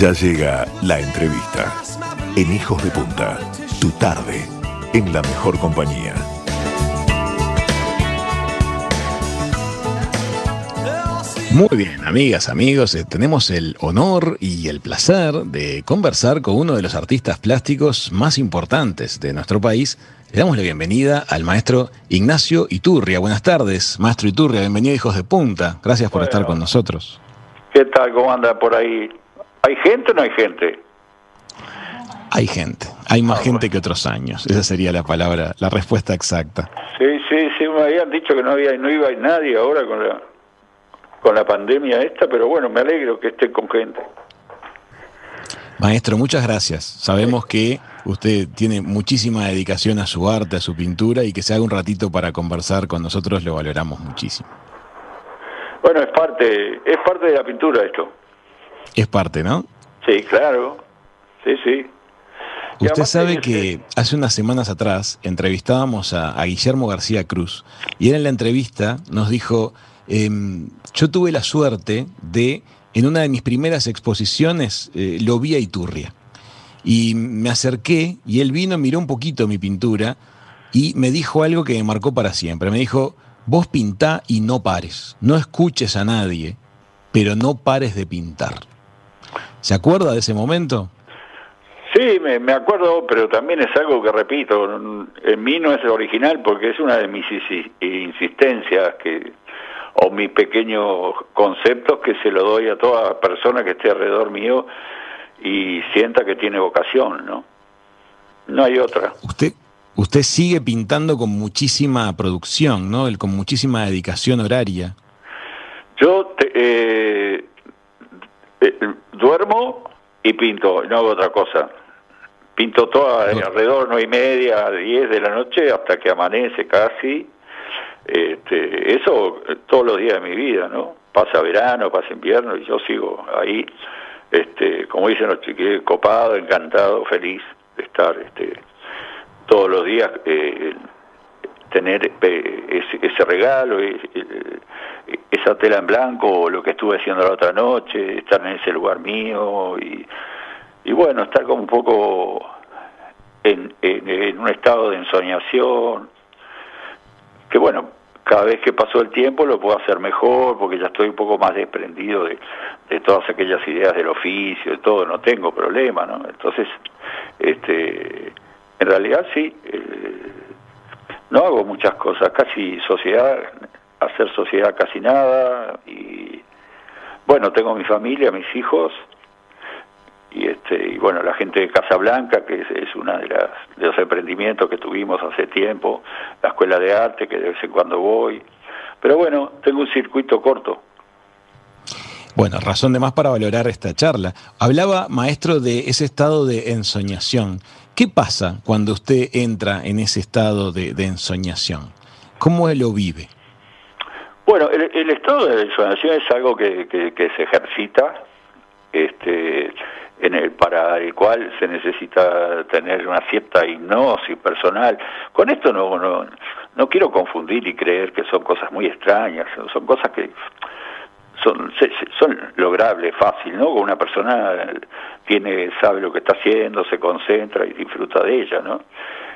Ya llega la entrevista en Hijos de Punta, tu tarde, en la mejor compañía. Muy bien, amigas, amigos, eh, tenemos el honor y el placer de conversar con uno de los artistas plásticos más importantes de nuestro país. Le damos la bienvenida al maestro Ignacio Iturria. Buenas tardes, maestro Iturria, bienvenido a Hijos de Punta. Gracias por estar con nosotros. ¿Qué tal? ¿Cómo anda por ahí? ¿Hay gente o no hay gente? Hay gente, hay más gente que otros años. Esa sería la palabra, la respuesta exacta. Sí, sí, sí, me habían dicho que no había, no iba nadie ahora con la con la pandemia esta, pero bueno, me alegro que esté con gente. Maestro, muchas gracias. Sabemos que usted tiene muchísima dedicación a su arte, a su pintura y que se haga un ratito para conversar con nosotros lo valoramos muchísimo. Bueno, es parte, es parte de la pintura esto. Es parte, ¿no? Sí, claro. Sí, sí. Usted sabe que hace unas semanas atrás entrevistábamos a, a, Guillermo García Cruz y él en la entrevista nos dijo, eh, yo tuve la suerte de, en una de mis primeras exposiciones, eh, lo vi a Iturria. Y me acerqué y él vino, miró un poquito mi pintura y me dijo algo que me marcó para siempre. Me dijo, vos pintá y no pares, no escuches a nadie, pero no pares de pintar. ¿Se acuerda de ese momento? Sí, me, me, acuerdo, pero también es algo que repito, en mí no es original porque es una de mis insistencias que o mis pequeños conceptos que se lo doy a toda persona que esté alrededor mío y sienta que tiene vocación, ¿no? No hay otra. Usted usted sigue pintando con muchísima producción, ¿no? El, con muchísima dedicación horaria. Yo te, eh, eh, duermo y pinto, no hago otra cosa. Pinto todo alrededor nueve y media, diez de la noche hasta que amanece casi. Este, eso todos los días de mi vida, ¿no? Pasa verano, pasa invierno y yo sigo ahí, este, como dicen los chiquillos, copado, encantado, feliz de estar este, todos los días, eh, tener eh, ese, ese, regalo, ese, esa tela en blanco, o lo que estuve haciendo la otra noche, estar en ese lugar mío y, y bueno, estar como un poco en, en, un estado de ensoñación, que bueno, cada vez que pasó el tiempo lo puedo hacer mejor porque ya estoy un poco más desprendido de, todas aquellas ideas del oficio, de todo, no tengo problema, ¿no? Entonces, este, en realidad sí, eh, no hago muchas cosas, casi sociedad, hacer sociedad casi nada y bueno, tengo mi familia, mis hijos y este y bueno la gente de Casablanca que es, una de las de los emprendimientos que tuvimos hace tiempo la escuela de arte que de vez en cuando voy pero bueno tengo un circuito corto bueno razón de más para valorar esta charla. Hablaba maestro de ese estado de ensoñación. Qué pasa cuando usted entra en ese estado de, ensoñación cómo lo vive bueno el, estado de ensoñación es algo que se ejercita este en el para el cual se necesita tener una cierta hipnosis personal. Con esto no, no, no quiero confundir y creer que son cosas muy extrañas, son cosas que son, son logrables, fácil, ¿no? Una persona tiene, sabe lo que está haciendo, se concentra y disfruta de ella, ¿no?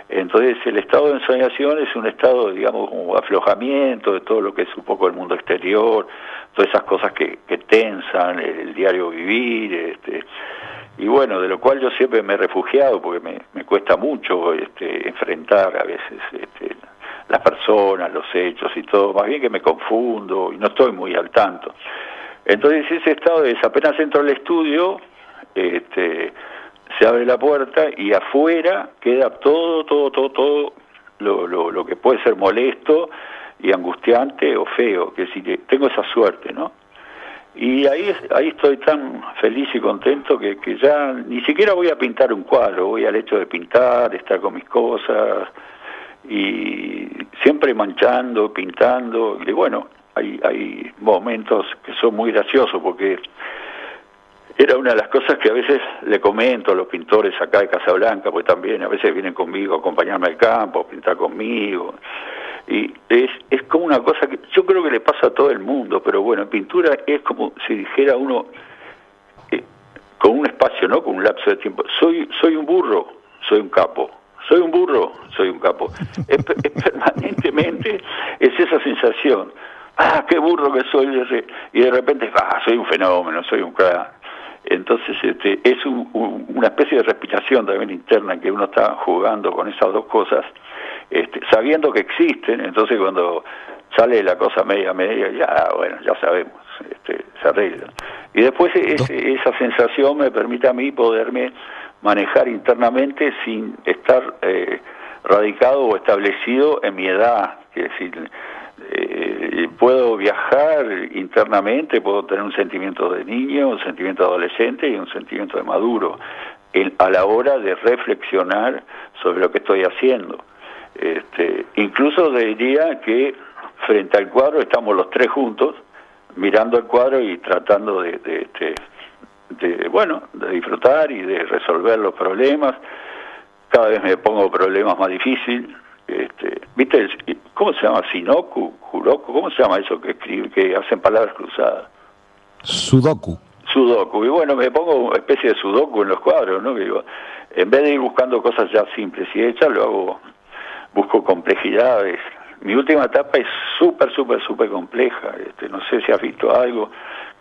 Entonces el estado de ensoñación es un estado, digamos, como aflojamiento de todo lo que es un poco el mundo exterior, todas esas cosas que, que tensan el diario vivir, este, y bueno, de lo cual yo siempre me he refugiado porque me, me cuesta mucho este, enfrentar a veces este, las personas, los hechos y todo, más bien que me confundo y no estoy muy al tanto. Entonces ese estado es apenas entro al estudio, este, se abre la puerta y afuera queda todo, todo, todo, todo lo, lo, lo que puede ser molesto y angustiante o feo, que si tengo esa suerte, ¿no? Y ahí, ahí estoy tan feliz y contento que, que ya ni siquiera voy a pintar un cuadro, voy al hecho de pintar, estar con mis cosas y siempre manchando, pintando. Y bueno, hay, hay momentos que son muy graciosos porque era una de las cosas que a veces le comento a los pintores acá de Casablanca, pues también a veces vienen conmigo a acompañarme al campo, a pintar conmigo. Y es, es como una cosa que yo creo que le pasa a todo el mundo, pero bueno, en pintura es como si dijera uno, eh, con un espacio, ¿no? Con un lapso de tiempo. Soy, soy un burro, soy un capo. Soy un burro, soy un capo. es, permanentemente es esa sensación. Ah, qué burro que soy. Y de repente, ah, soy un fenómeno, soy un crack. Entonces este, es una especie de respiración también interna en que uno está jugando con esas dos cosas, este, sabiendo que existen. Entonces cuando sale la cosa media media, ya bueno, ya sabemos, este, se arregla. Y después esa sensación me permite a mí poderme manejar internamente sin estar eh, radicado o establecido en mi edad. Es decir, eh, puedo viajar internamente, puedo tener un sentimiento de niño, un sentimiento de adolescente y un sentimiento de maduro a la hora de reflexionar sobre lo que estoy haciendo. Este, incluso diría que frente al cuadro estamos los tres juntos, mirando el cuadro y tratando de, de, de, bueno, de disfrutar y de resolver los problemas. Cada vez me pongo problemas más difíciles. Este, ¿Viste? ¿Cómo se llama? Sinoku, Juroku, ¿cómo se llama eso que escribe, que hacen palabras cruzadas? Sudoku. Sudoku. Y bueno, me pongo una especie de sudoku en los cuadros, ¿no? Digo, en vez de ir buscando cosas ya simples y hechas, lo hago, busco complejidades, mi última etapa es súper, súper, súper compleja. Este, no sé si has visto algo.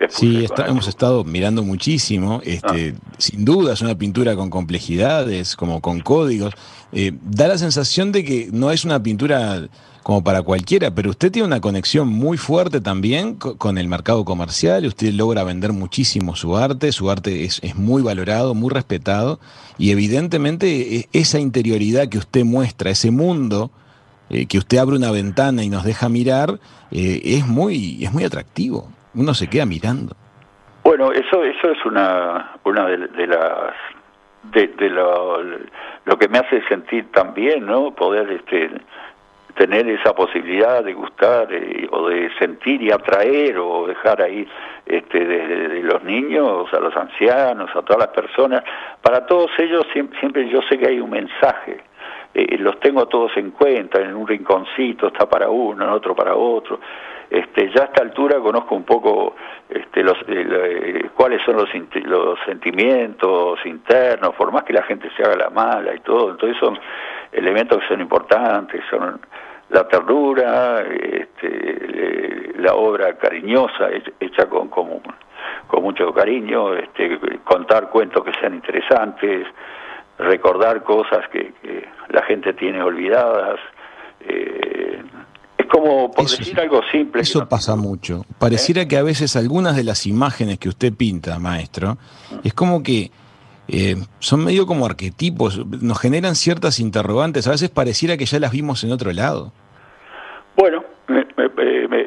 Sí, hemos estado mirando muchísimo. Este, ah. Sin duda es una pintura con complejidades, como con códigos. Eh, da la sensación de que no es una pintura como para cualquiera, pero usted tiene una conexión muy fuerte también con el mercado comercial, usted logra vender muchísimo su arte, su arte es, es, muy valorado, muy respetado, y evidentemente e, esa interioridad que usted muestra, ese mundo eh, que usted abre una ventana y nos deja mirar, eh, es muy es muy atractivo. Uno se queda mirando. Bueno, eso eso es una una de, las de, lo, lo, que me hace sentir también, ¿no? Poder este tener esa posibilidad de gustar eh, o de sentir y atraer o dejar ahí este, desde los niños a los ancianos, a todas las personas, para todos ellos siempre yo sé que hay un mensaje eh, los tengo todos en cuenta, en un rinconcito está para uno, en otro para otro. Este, ya a esta altura conozco un poco este, los, eh, eh, cuáles son los, los sentimientos internos, por más que la gente se haga la mala y todo, entonces son elementos que son importantes, son la ternura, este, la obra cariñosa hecha con, con, con mucho cariño, este, contar cuentos que sean interesantes, recordar cosas que, la gente tiene olvidadas. Eh, es como, por decir algo simple. Eso pasa mucho. Pareciera ¿Eh? que a veces algunas de las imágenes que usted pinta, maestro, es como que eh, son medio como arquetipos, nos generan ciertas interrogantes, a veces pareciera que ya las vimos en otro lado. Bueno, me,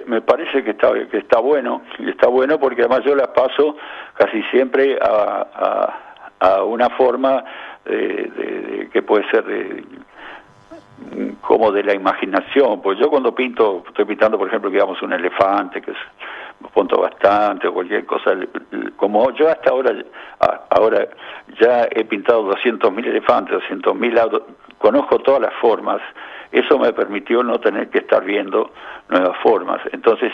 me, parece que está, que está bueno, está bueno porque además yo las paso casi siempre a, a, a una forma de, que puede ser de, como de la imaginación, pues yo cuando pinto, estoy pintando por ejemplo, digamos, un elefante, que es punto bastante, o cualquier cosa, como yo hasta ahora, ahora ya he pintado 200.000 elefantes, 200.000, conozco todas las formas, eso me permitió no tener que estar viendo nuevas formas. Entonces,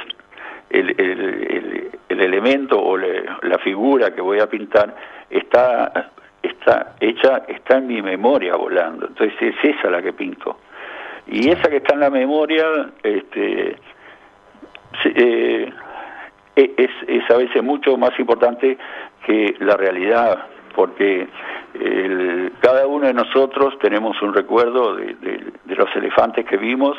el, el, el, elemento o la figura que voy a pintar está está hecha, está en mi memoria volando. Entonces es esa la que pinto. Y esa que está en la memoria, este, eh, e, es, es a veces mucho más importante que la realidad, porque el, cada uno de nosotros tenemos un recuerdo de, de, los elefantes que vimos,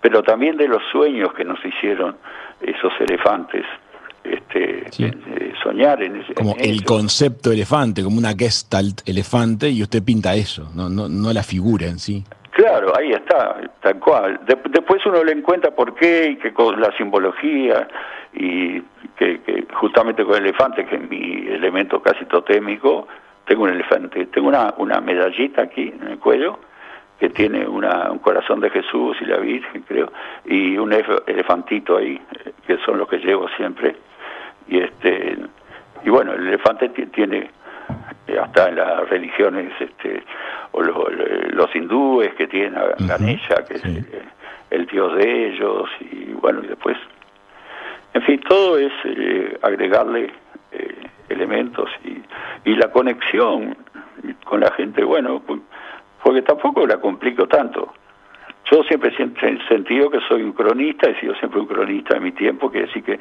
pero también de los sueños que nos hicieron esos elefantes este, eh, soñar en ese como el concepto elefante como una gestalt elefante y usted pinta eso no no no la figura en sí. Claro ahí está tal cual. Después uno le encuentra por qué y que con la simbología y que, justamente con el elefante que es mi elemento casi totémico tengo un elefante tengo una una medallita aquí en el cuello que tiene una, un corazón de Jesús y la Virgen, creo, y un elefantito ahí, eh, que son los que llevo siempre y este y bueno el elefante tiene eh, hasta en las religiones este o los, hindúes que tienen a Ganesha que es el, dios de ellos y bueno y después en fin todo es eh, agregarle eh, elementos y, y la conexión con la gente, bueno, porque tampoco la complico tanto. Yo siempre he sentido que soy un cronista, he sido siempre un cronista de mi tiempo, que decir que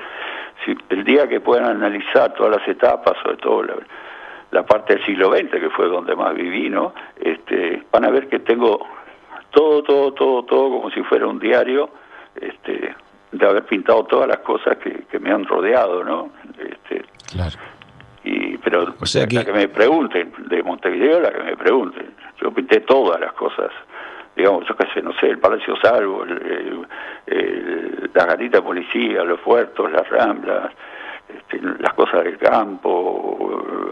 si el día que puedan analizar todas las etapas, sobre todo la, parte del siglo XX, que fue donde más viví, ¿no? Este, van a ver que tengo todo, todo, todo, todo como si fuera un diario, este, de haber pintado todas las cosas que, que me han rodeado, ¿no? Este, claro. Y, pero o sea que... la que me pregunten, de Montevideo, la que me pregunten. Yo pinté todas las cosas digamos, yo qué sé, no sé, el Palacio Salvo, el, la garita de policía, los puertos, las ramblas, este, las cosas del campo.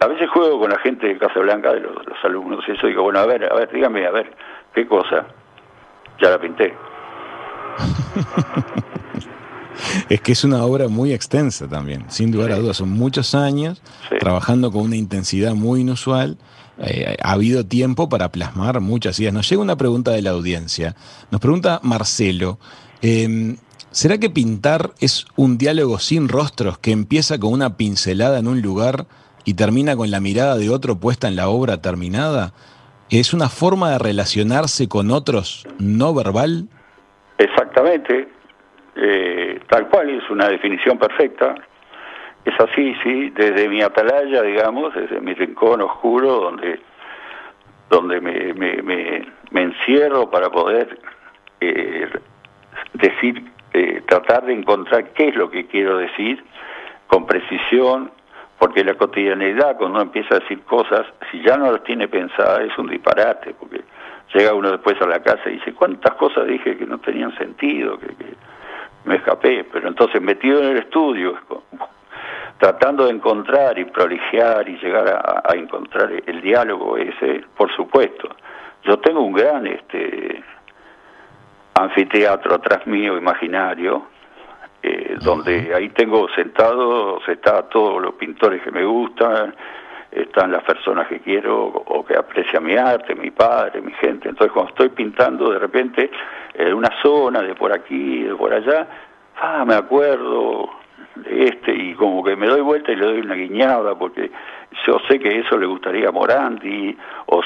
A veces juego con la gente de Casa Blanca, de los, alumnos, y eso digo, bueno, a ver, a ver, dígame, a ver, ¿qué cosa? Ya la pinté. es que es una obra muy extensa también, sin lugar a dudas. Son muchos años trabajando con una intensidad muy inusual eh, ha habido tiempo para plasmar muchas ideas. Nos llega una pregunta de la audiencia. Nos pregunta Marcelo, em, ¿será que pintar es un diálogo sin rostros que empieza con una pincelada en un lugar y termina con la mirada de otro puesta en la obra terminada? ¿Es una forma de relacionarse con otros no verbal? Exactamente, eh, tal cual, es una definición perfecta. Es así, sí, desde mi atalaya, digamos, desde mi rincón oscuro, donde, donde me, me, me, encierro para poder eh, decir, eh, tratar de encontrar qué es lo que quiero decir con precisión, porque la cotidianidad, cuando uno empieza a decir cosas, si ya no las tiene pensadas, es un disparate, porque llega uno después a la casa y dice, ¿cuántas cosas dije que no tenían sentido? que, que me escapé, pero entonces metido en el estudio, tratando de encontrar y proligiar y llegar a, encontrar el diálogo ese, por supuesto. Yo tengo un gran este anfiteatro atrás mío imaginario, eh, donde ahí tengo sentados, está todos los pintores que me gustan, están las personas que quiero o que aprecian mi arte, mi padre, mi gente. Entonces cuando estoy pintando de repente en una zona de por aquí, de por allá, ah, me acuerdo, este y como que me doy vuelta y le doy una guiñada porque yo sé que eso le gustaría a Morandi o,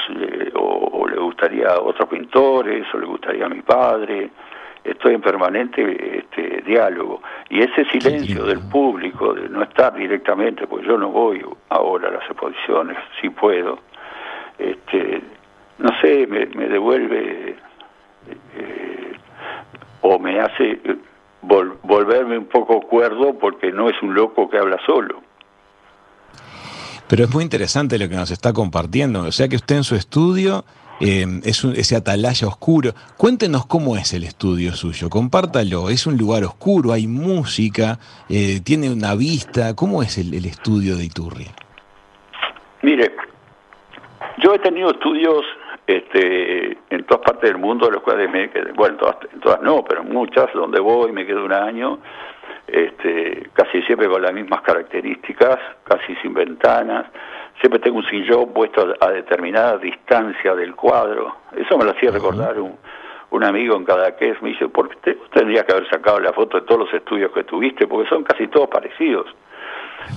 o, le gustaría a otros pintores o le gustaría a mi padre estoy en permanente este, diálogo y ese silencio del público de no estar directamente porque yo no voy ahora a las exposiciones si puedo este no sé me, me devuelve eh, o me hace volverme un poco cuerdo porque no es un loco que habla solo. Pero es muy interesante lo que nos está compartiendo. O sea que usted en su estudio eh, es ese atalaya oscuro. Cuéntenos cómo es el estudio suyo, compártalo. Es un lugar oscuro, hay música, eh, tiene una vista. ¿Cómo es el, estudio de Iturri? Mire, yo he tenido estudios este, en todas partes del mundo, de los cuales me quedé, bueno, en todas, no, pero muchas, donde voy, me quedo un año, este, casi siempre con las mismas características, casi sin ventanas, siempre tengo un sillón puesto a, determinada distancia del cuadro, eso me lo hacía recordar un, un amigo en cada que me dice, ¿por qué tendrías que haber sacado la foto de todos los estudios que tuviste? Porque son casi todos parecidos.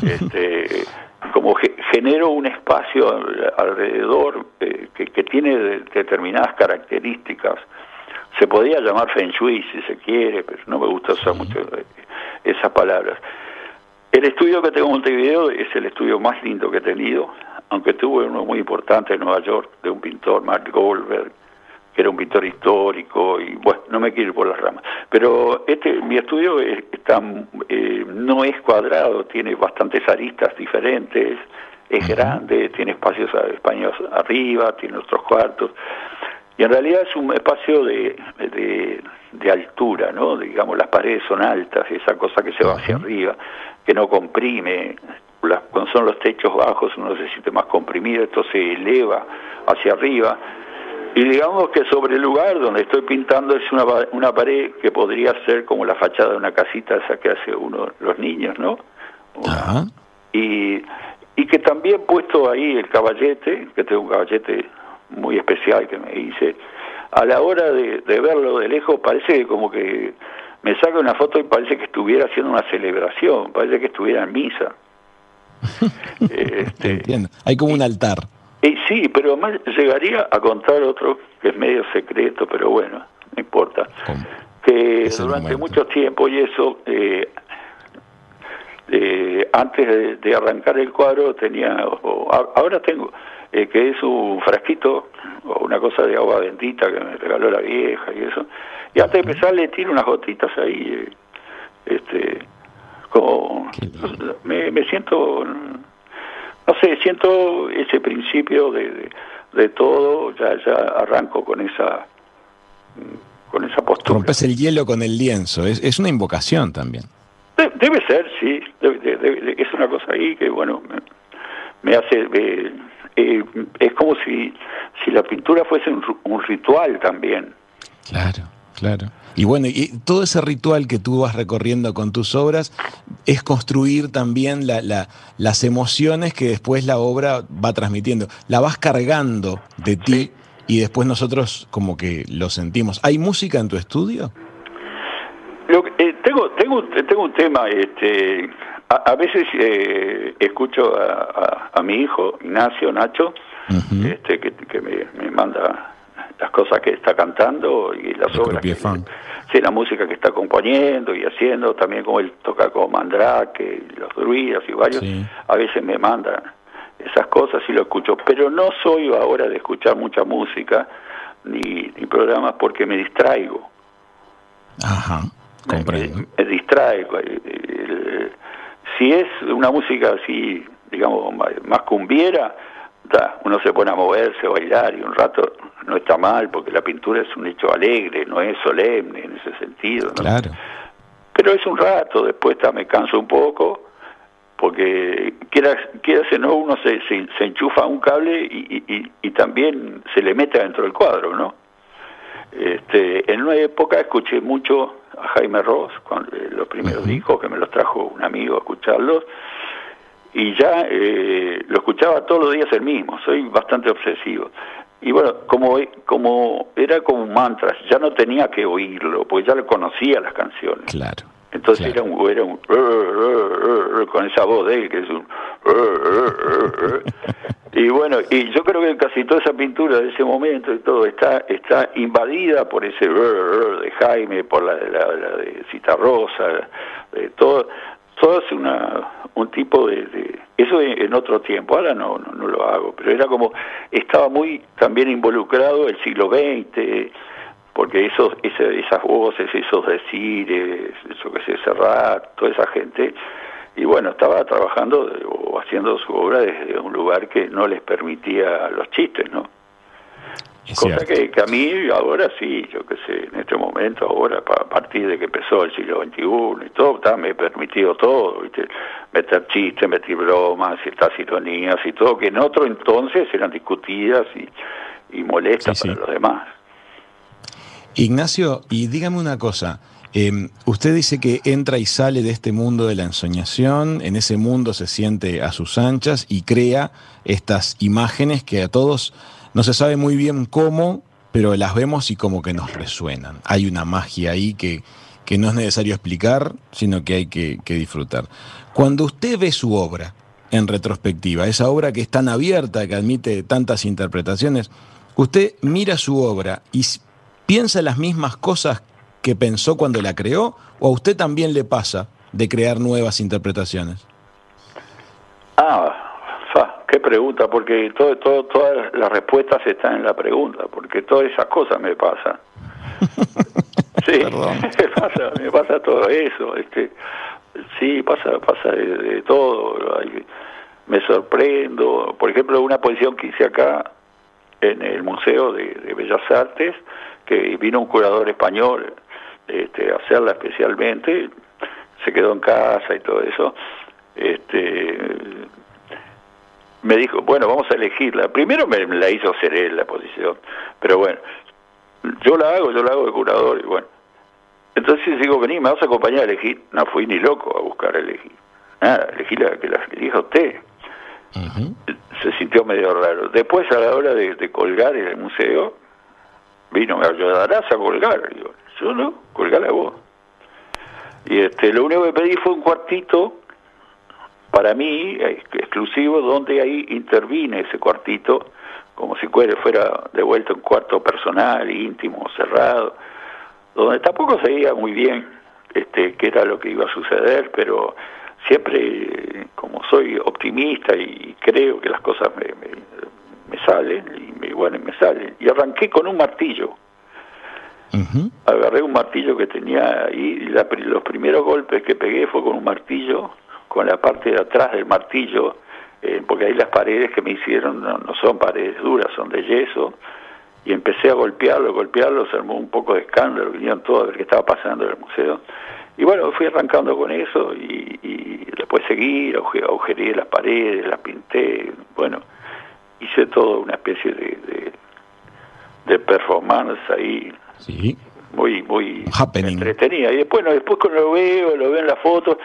Este, como genero un espacio alrededor eh, que, tiene determinadas características. Se podría llamar Feng Shui si se quiere, pero no me gusta usar mucho eh, esas palabras. El estudio que tengo en Montevideo es el estudio más lindo que he tenido, aunque tuve uno muy importante en Nueva York de un pintor, Mark Goldberg, que era un pintor histórico y bueno, no me quiero ir por las ramas. Pero este mi estudio está, eh, no es cuadrado, tiene bastantes aristas diferentes, es grande, tiene espacios españoles arriba, tiene otros cuartos. Y en realidad es un espacio de, de, altura, ¿no? Digamos, las paredes son altas, esa cosa que se va hacia arriba, que no comprime. Las, cuando son los techos bajos uno se siente más comprimido, esto se eleva hacia arriba y digamos que sobre el lugar donde estoy pintando es una, una pared que podría ser como la fachada de una casita esa que hace uno los niños, ¿no? Y, y que también puesto ahí el caballete, que tengo un caballete muy especial que me hice, a la hora de, de verlo de lejos parece como que me saca una foto y parece que estuviera haciendo una celebración, parece que estuviera en misa. este, Entiendo. Hay como un altar. Y sí, pero además llegaría a contar otro que es medio secreto, pero bueno, no importa. Que durante mucho tiempo y eso, eh, eh, antes de, arrancar el cuadro tenía, ahora tengo, eh, que es un frasquito o una cosa de agua bendita que me regaló la vieja y eso. Y antes de empezar le tiro unas gotitas ahí, este, como, me, me siento no sé, siento ese principio de, de, todo, ya, ya arranco con esa con esa postura. Rompes el hielo con el lienzo, es, es una invocación también. debe ser, sí, es una cosa ahí que, bueno, me, hace... Eh, es como si, si la pintura fuese un, un ritual también. Claro, claro. Y bueno, y todo ese ritual que tú vas recorriendo con tus obras es construir también la, las emociones que después la obra va transmitiendo. La vas cargando de ti y después nosotros como que lo sentimos. ¿Hay música en tu estudio? Eh, tengo, tengo, tengo un tema, este, a, veces eh, escucho a, mi hijo, Ignacio, Nacho, este, que, me, me manda las cosas que está cantando y las obras. Que, sí, la música que está componiendo y haciendo, también como él toca con Mandrake, los druidas y varios, a veces me manda esas cosas y lo escucho, pero no soy ahora de escuchar mucha música ni, ni programas porque me distraigo. Ajá, comprendo. Me, distraigo. Si es una música así, digamos, más cumbiera, uno se pone a moverse, a bailar y un rato no está mal porque la pintura es un hecho alegre, no es solemne en ese sentido. Claro. Pero es un rato, después me canso un poco porque quiera, quiera no uno se, se, enchufa un cable y, y, también se le mete dentro del cuadro, ¿no? Este, en una época escuché mucho a Jaime Ross, con eh, los primeros discos que me los trajo un amigo a escucharlos, y ya eh, lo escuchaba todos los días el mismo, soy bastante obsesivo. Y bueno, como, como era como un mantra, ya no tenía que oírlo, porque ya lo conocía las canciones. Claro. Entonces era un, era un con esa voz de él que es un y bueno, y yo creo que casi toda esa pintura de ese momento y todo está está invadida por ese de Jaime, por la, la, la de Citarrosa, de todo todo es una, un tipo de, eso en otro tiempo ahora no, no, lo hago pero era como estaba muy también involucrado el siglo XX porque esos esas voces esos decires eso que se cerrar toda esa gente y bueno estaba trabajando o haciendo su obra desde un lugar que no les permitía los chistes no Cosa que, a mí ahora sí, yo qué sé, en este momento, ahora, a partir de que empezó el siglo XXI y todo, está, me he permitido todo, ¿viste? meter chistes, meter bromas, ciertas ironías y todo, que en otro entonces eran discutidas y, y molestas para los demás. Ignacio, y dígame una cosa, em, usted dice que entra y sale de este mundo de la ensoñación, en ese mundo se siente a sus anchas y crea estas imágenes que a todos no se sabe muy bien cómo, pero las vemos y como que nos resuenan. Hay una magia ahí que, que no es necesario explicar, sino que hay que, disfrutar. Cuando usted ve su obra en retrospectiva, esa obra que es tan abierta, que admite tantas interpretaciones, usted mira su obra y piensa las mismas cosas que pensó cuando la creó, o a usted también le pasa de crear nuevas interpretaciones? Ah, qué pregunta, porque todo, todo, todas las respuestas están en la pregunta, porque todas esas cosas me pasan. sí, me pasa, me pasa todo eso. Este, sí, pasa, pasa de, todo. Me sorprendo. Por ejemplo, una posición que hice acá en el Museo de, Bellas Artes, que vino un curador español este, hacerla especialmente, se quedó en casa y todo eso. Este, me dijo, bueno, vamos a elegirla. Primero me la hizo hacer él la posición, pero bueno, yo la hago, yo la hago de curador y bueno. Entonces digo, vení, me vas a acompañar a elegir. No fui ni loco a buscar a elegir. Nada, elegí la que la elija usted. Se sintió medio raro. Después, a la hora de, colgar en el museo, vino, me ayudarás a colgar. Digo, yo no, colgar a vos. Y este, lo único que pedí fue un cuartito para mí, exclusivo, donde ahí intervine ese cuartito, como si fuera de vuelta un cuarto personal, íntimo, cerrado, donde tampoco se veía muy bien este, qué era lo que iba a suceder, pero siempre, como soy optimista y creo que las cosas me, me, salen, y me, bueno, me salen, y arranqué con un martillo. Agarré un martillo que tenía ahí, y los primeros golpes que pegué fue con un martillo, con la parte de atrás del martillo, eh, porque ahí las paredes que me hicieron no, son paredes duras, son de yeso, y empecé a golpearlo, golpearlo, se armó un poco de escándalo, vinieron todos a ver qué estaba pasando en el museo. Y bueno, fui arrancando con eso y, después seguí, agujereé las paredes, las pinté, bueno, hice todo una especie de, de, performance ahí. Sí. Muy, muy entretenida. Y después, no, después cuando lo veo, lo veo en la foto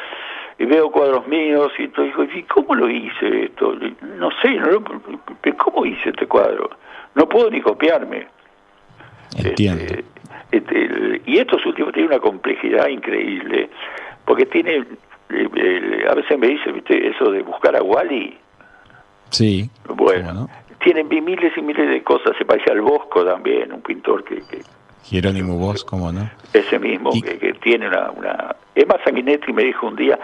y veo cuadros míos y todo, digo, ¿y cómo lo hice esto? No sé, no, ¿cómo hice este cuadro? No puedo ni copiarme. Entiendo. Este, este, y estos últimos tienen una complejidad increíble, porque tiene, a veces me dice, ¿viste? Eso de buscar a Wally. Sí. Bueno, tienen miles y miles de cosas, se parece al Bosco también, un pintor que... que Jerónimo Bosco, ¿cómo no? Ese mismo, que, tiene una, una... Emma Sanguinetti me dijo un día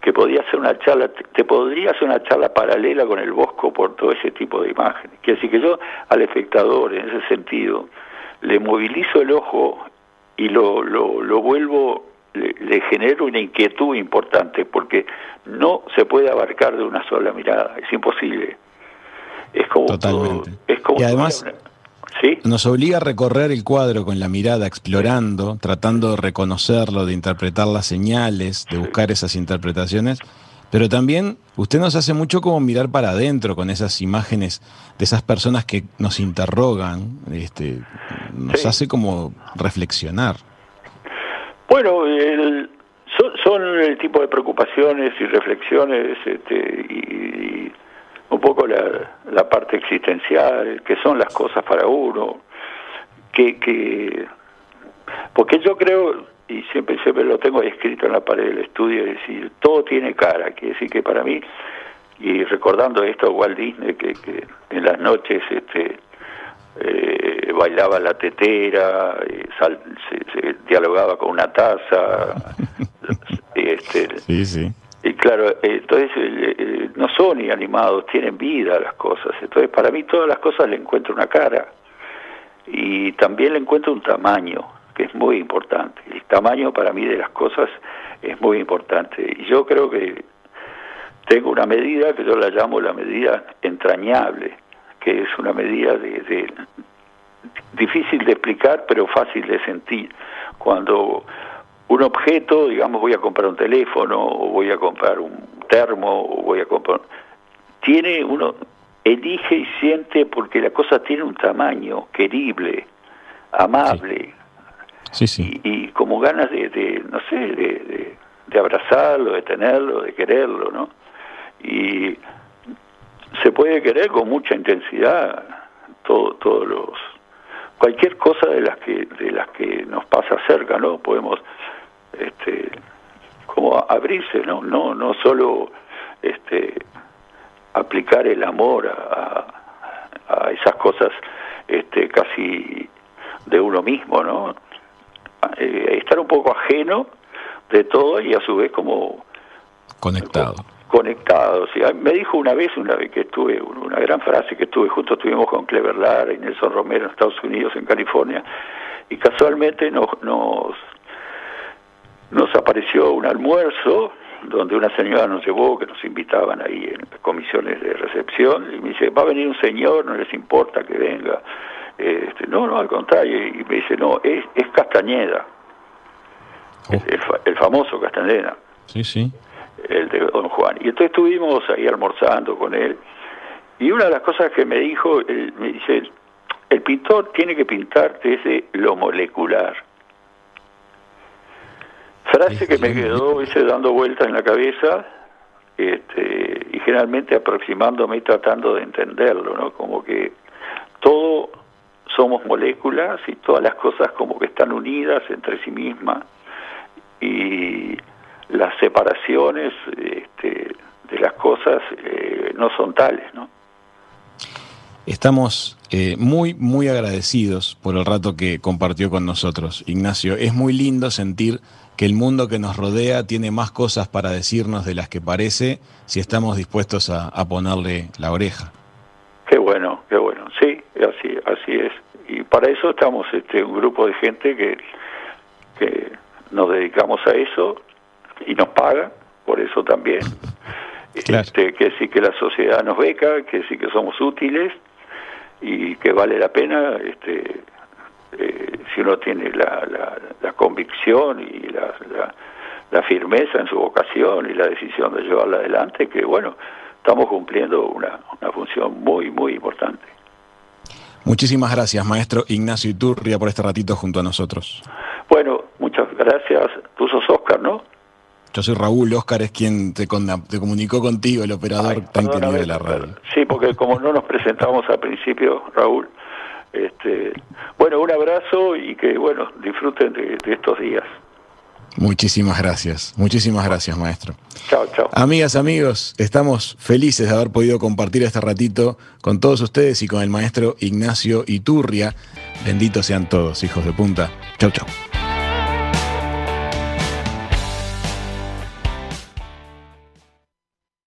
que podía hacer una charla, te podría hacer una charla paralela con el Bosco por todo ese tipo de imágenes. Que así que yo al espectador, en ese sentido, le movilizo el ojo y lo, lo, lo vuelvo, le, genero una inquietud importante, porque no se puede abarcar de una sola mirada, es imposible. Es como Totalmente. es como y además ¿Sí? nos obliga a recorrer el cuadro con la mirada, explorando, tratando de reconocerlo, de interpretar las señales, de buscar esas interpretaciones pero también usted nos hace mucho como mirar para adentro con esas imágenes de esas personas que nos interrogan, este, nos hace como reflexionar. Bueno, son, el tipo de preocupaciones y reflexiones este, y, un poco la, parte existencial, que son las cosas para uno, que, que porque yo creo y siempre siempre lo tengo escrito en la pared del estudio, es decir, todo tiene cara, quiere decir que para mí, y recordando esto Walt Disney, que, que en las noches este eh, bailaba la tetera, eh, se, dialogaba con una taza, este, sí, sí. Y claro, entonces eh, no son inanimados, tienen vida las cosas. Entonces para mí todas las cosas le encuentro una cara y también le encuentro un tamaño que es muy importante. El tamaño para mí de las cosas es muy importante. Y yo creo que tengo una medida que yo la llamo la medida entrañable, que es una medida de, difícil de explicar, pero fácil de sentir. Cuando un objeto, digamos, voy a comprar un teléfono, o voy a comprar un termo, o voy a comprar... Tiene uno, elige y siente porque la cosa tiene un tamaño querible, amable, y, como ganas de, no sé, de, de, abrazarlo, de tenerlo, de quererlo, ¿no? Y se puede querer con mucha intensidad todo, todos los cualquier cosa de las que de las que nos pasa cerca, ¿no? Podemos este como abrirse, no no no solo este aplicar el amor a, a esas cosas este casi de uno mismo, ¿no? Eh, estar un poco ajeno de todo y a su vez como conectado. Conectado. me dijo una vez, una vez que estuve, una gran frase que estuve, justo estuvimos con Clever Lara y Nelson Romero en Estados Unidos, en California, y casualmente nos, nos, nos apareció un almuerzo donde una señora nos llevó, que nos invitaban ahí en comisiones de recepción, y me dice, va a venir un señor, no les importa que venga. Este, no, no, al contrario, y me dice, no, es, es Castañeda, oh. el, famoso Castañeda. Sí, sí. El de Don Juan. Y entonces estuvimos ahí almorzando con él, y una de las cosas que me dijo, me dice, el pintor tiene que pintar desde lo molecular. Frase que me quedó ese dando vueltas en la cabeza, este, y generalmente aproximándome y tratando de entenderlo, ¿no? Como que todo somos moléculas y todas las cosas como que están unidas entre sí mismas y las separaciones este, de las cosas eh, no son tales, ¿no? Estamos eh, muy, muy agradecidos por el rato que compartió con nosotros, Ignacio. Es muy lindo sentir que el mundo que nos rodea tiene más cosas para decirnos de las que parece si estamos dispuestos a, ponerle la oreja. Qué bueno, qué bueno. Sí, así, así es. Y para eso estamos este, un grupo de gente que, que nos dedicamos a eso y nos paga, por eso también. Este, que sí que la sociedad nos beca, que sí que somos útiles y que vale la pena este, eh, si uno tiene la, la, convicción y la, la, firmeza en su vocación y la decisión de llevarla adelante, que bueno, estamos cumpliendo una, una función muy, muy importante. Muchísimas gracias, maestro Ignacio Iturria, por este ratito junto a nosotros. Bueno, muchas gracias. Tú sos Oscar, ¿no? Yo soy Raúl, Oscar es quien te, te comunicó contigo, el operador tan querido de la radio. Sí, porque como no nos presentamos al principio, Raúl, este, bueno, un abrazo y que, bueno, disfruten de, estos días. Muchísimas gracias, muchísimas gracias, maestro. Chao, chao. Amigas, amigos, estamos felices de haber podido compartir este ratito con todos ustedes y con el maestro Ignacio Iturria. Benditos sean todos, hijos de punta. Chau, chau.